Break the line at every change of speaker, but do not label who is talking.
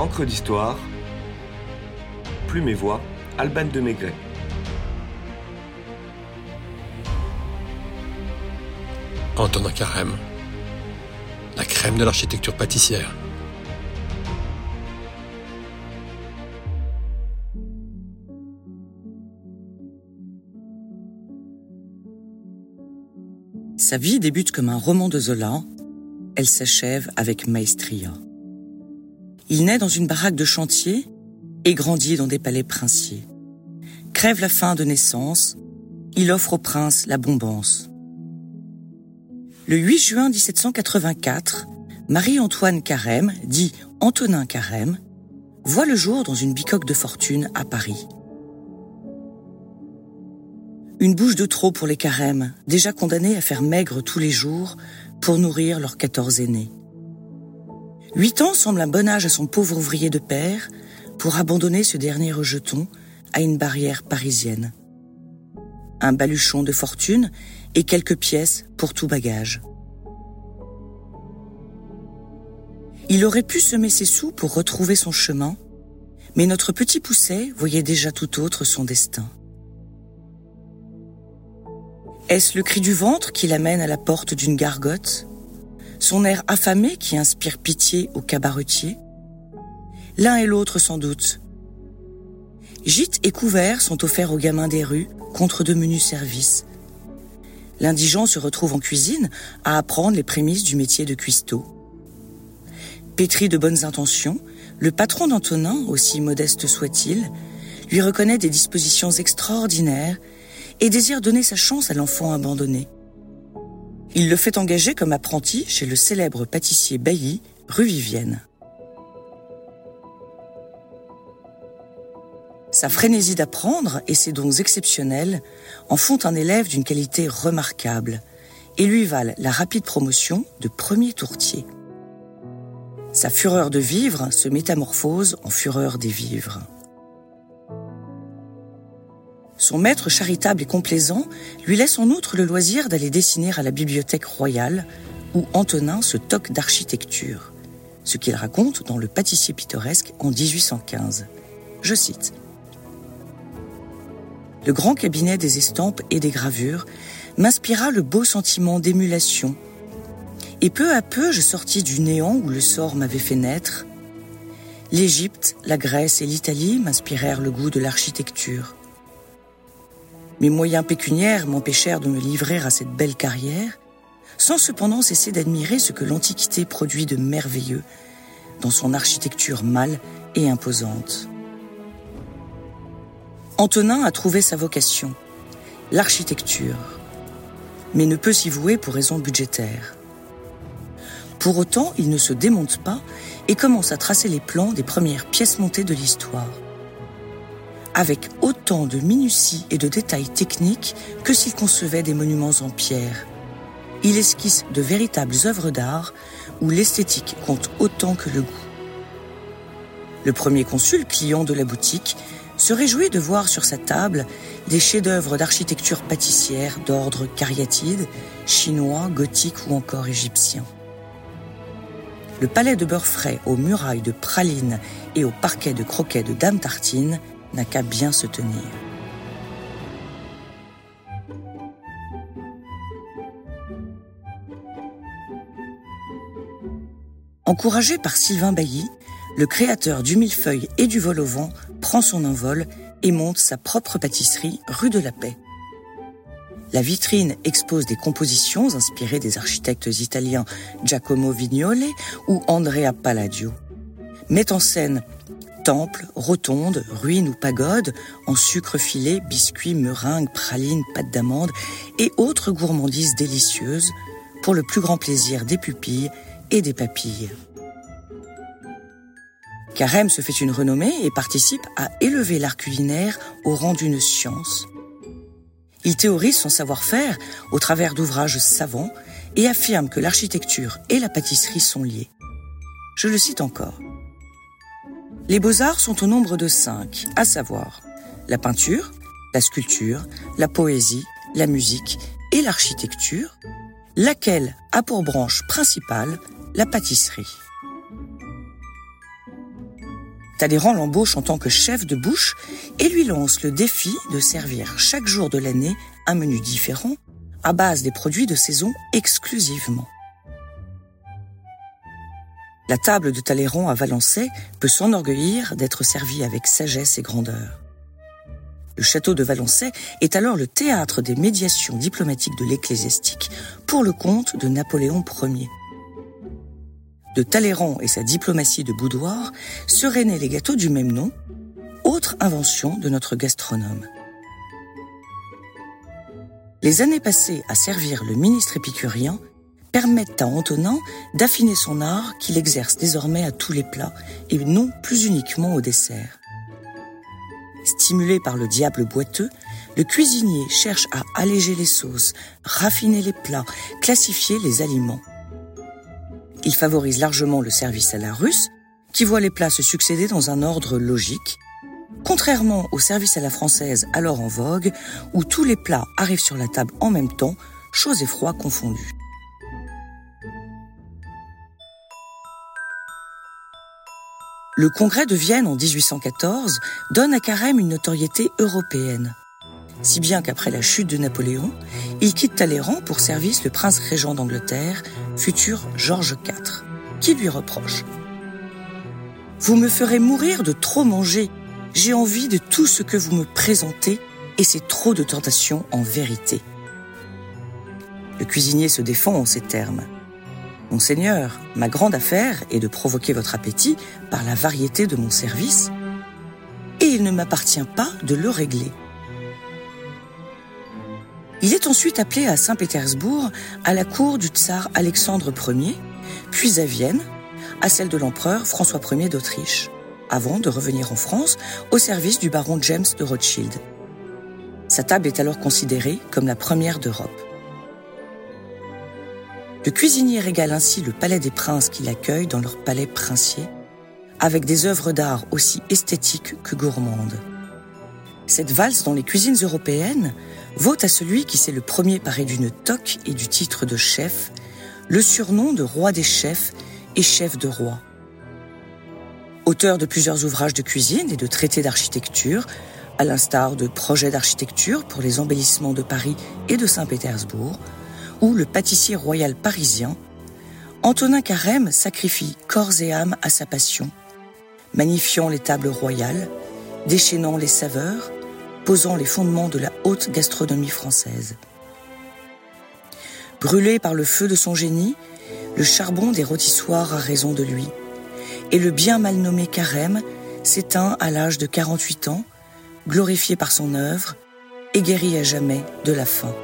Encre d'histoire, Plume et Voix, Alban de Maigret.
Antonin Carême, la crème de l'architecture pâtissière.
Sa vie débute comme un roman de Zola, elle s'achève avec maestria. Il naît dans une baraque de chantier et grandit dans des palais princiers. Crève la faim de naissance, il offre au prince la bombance. Le 8 juin 1784, Marie-Antoine Carême, dit Antonin Carême, voit le jour dans une bicoque de fortune à Paris. Une bouche de trop pour les Carêmes, déjà condamnés à faire maigre tous les jours pour nourrir leurs quatorze aînés. Huit ans semble un bon âge à son pauvre ouvrier de père pour abandonner ce dernier rejeton à une barrière parisienne. Un baluchon de fortune et quelques pièces pour tout bagage. Il aurait pu semer ses sous pour retrouver son chemin, mais notre petit pousset voyait déjà tout autre son destin. Est-ce le cri du ventre qui l'amène à la porte d'une gargote? Son air affamé qui inspire pitié au cabaretier L'un et l'autre sans doute. Gîtes et couverts sont offerts aux gamins des rues contre de menus services. L'indigent se retrouve en cuisine à apprendre les prémices du métier de cuistot. Pétri de bonnes intentions, le patron d'Antonin, aussi modeste soit-il, lui reconnaît des dispositions extraordinaires et désire donner sa chance à l'enfant abandonné. Il le fait engager comme apprenti chez le célèbre pâtissier Bailly, rue Vivienne. Sa frénésie d'apprendre et ses dons exceptionnels en font un élève d'une qualité remarquable et lui valent la rapide promotion de premier tourtier. Sa fureur de vivre se métamorphose en fureur des vivres. Son maître charitable et complaisant lui laisse en outre le loisir d'aller dessiner à la bibliothèque royale, où Antonin se toque d'architecture, ce qu'il raconte dans Le pâtissier pittoresque en 1815. Je cite. Le grand cabinet des estampes et des gravures m'inspira le beau sentiment d'émulation. Et peu à peu, je sortis du néant où le sort m'avait fait naître. L'Égypte, la Grèce et l'Italie m'inspirèrent le goût de l'architecture. Mes moyens pécuniaires m'empêchèrent de me livrer à cette belle carrière, sans cependant cesser d'admirer ce que l'Antiquité produit de merveilleux dans son architecture mâle et imposante. Antonin a trouvé sa vocation, l'architecture, mais ne peut s'y vouer pour raisons budgétaires. Pour autant, il ne se démonte pas et commence à tracer les plans des premières pièces montées de l'histoire avec autant de minutie et de détails techniques que s'il concevait des monuments en pierre. Il esquisse de véritables œuvres d'art où l'esthétique compte autant que le goût. Le premier consul, client de la boutique, se réjouit de voir sur sa table des chefs-d'œuvre d'architecture pâtissière d'ordre cariatide, chinois, gothique ou encore égyptien. Le palais de beurre frais aux murailles de pralines et au parquet de croquets de Dame Tartine n'a qu'à bien se tenir. Encouragé par Sylvain Bailly, le créateur du millefeuille et du vol au vent prend son envol et monte sa propre pâtisserie rue de la Paix. La vitrine expose des compositions inspirées des architectes italiens Giacomo Vignole ou Andrea Palladio. Met en scène Temples, rotondes, ruines ou pagodes, en sucre filé, biscuits, meringues, pralines, pâtes d'amande et autres gourmandises délicieuses pour le plus grand plaisir des pupilles et des papilles. Carême se fait une renommée et participe à élever l'art culinaire au rang d'une science. Il théorise son savoir-faire au travers d'ouvrages savants et affirme que l'architecture et la pâtisserie sont liées. Je le cite encore. Les beaux-arts sont au nombre de cinq, à savoir la peinture, la sculpture, la poésie, la musique et l'architecture, laquelle a pour branche principale la pâtisserie. Talleyrand l'embauche en tant que chef de bouche et lui lance le défi de servir chaque jour de l'année un menu différent à base des produits de saison exclusivement. La table de Talleyrand à Valençay peut s'enorgueillir d'être servie avec sagesse et grandeur. Le château de Valençay est alors le théâtre des médiations diplomatiques de l'ecclésiastique pour le compte de Napoléon Ier. De Talleyrand et sa diplomatie de boudoir seraient nés les gâteaux du même nom, autre invention de notre gastronome. Les années passées à servir le ministre épicurien permettent à Antonin d'affiner son art qu'il exerce désormais à tous les plats et non plus uniquement au dessert. Stimulé par le diable boiteux, le cuisinier cherche à alléger les sauces, raffiner les plats, classifier les aliments. Il favorise largement le service à la russe, qui voit les plats se succéder dans un ordre logique, contrairement au service à la française alors en vogue, où tous les plats arrivent sur la table en même temps, chaud et froid confondus. Le congrès de Vienne en 1814 donne à Carême une notoriété européenne. Si bien qu'après la chute de Napoléon, il quitte Talleyrand pour service le prince régent d'Angleterre, futur George IV, qui lui reproche. Vous me ferez mourir de trop manger. J'ai envie de tout ce que vous me présentez et c'est trop de tentations en vérité. Le cuisinier se défend en ces termes. Monseigneur, ma grande affaire est de provoquer votre appétit par la variété de mon service, et il ne m'appartient pas de le régler. Il est ensuite appelé à Saint-Pétersbourg, à la cour du tsar Alexandre Ier, puis à Vienne, à celle de l'empereur François Ier d'Autriche, avant de revenir en France au service du baron James de Rothschild. Sa table est alors considérée comme la première d'Europe. Le cuisinier régale ainsi le palais des princes qui l'accueillent dans leur palais princier, avec des œuvres d'art aussi esthétiques que gourmandes. Cette valse dans les cuisines européennes vaut à celui qui s'est le premier paré d'une toque et du titre de chef, le surnom de roi des chefs et chef de roi. Auteur de plusieurs ouvrages de cuisine et de traités d'architecture, à l'instar de projets d'architecture pour les embellissements de Paris et de Saint-Pétersbourg, ou le pâtissier royal parisien, Antonin Carême sacrifie corps et âme à sa passion, magnifiant les tables royales, déchaînant les saveurs, posant les fondements de la haute gastronomie française. Brûlé par le feu de son génie, le charbon des rôtissoirs a raison de lui, et le bien mal nommé Carême s'éteint à l'âge de 48 ans, glorifié par son œuvre et guéri à jamais de la faim.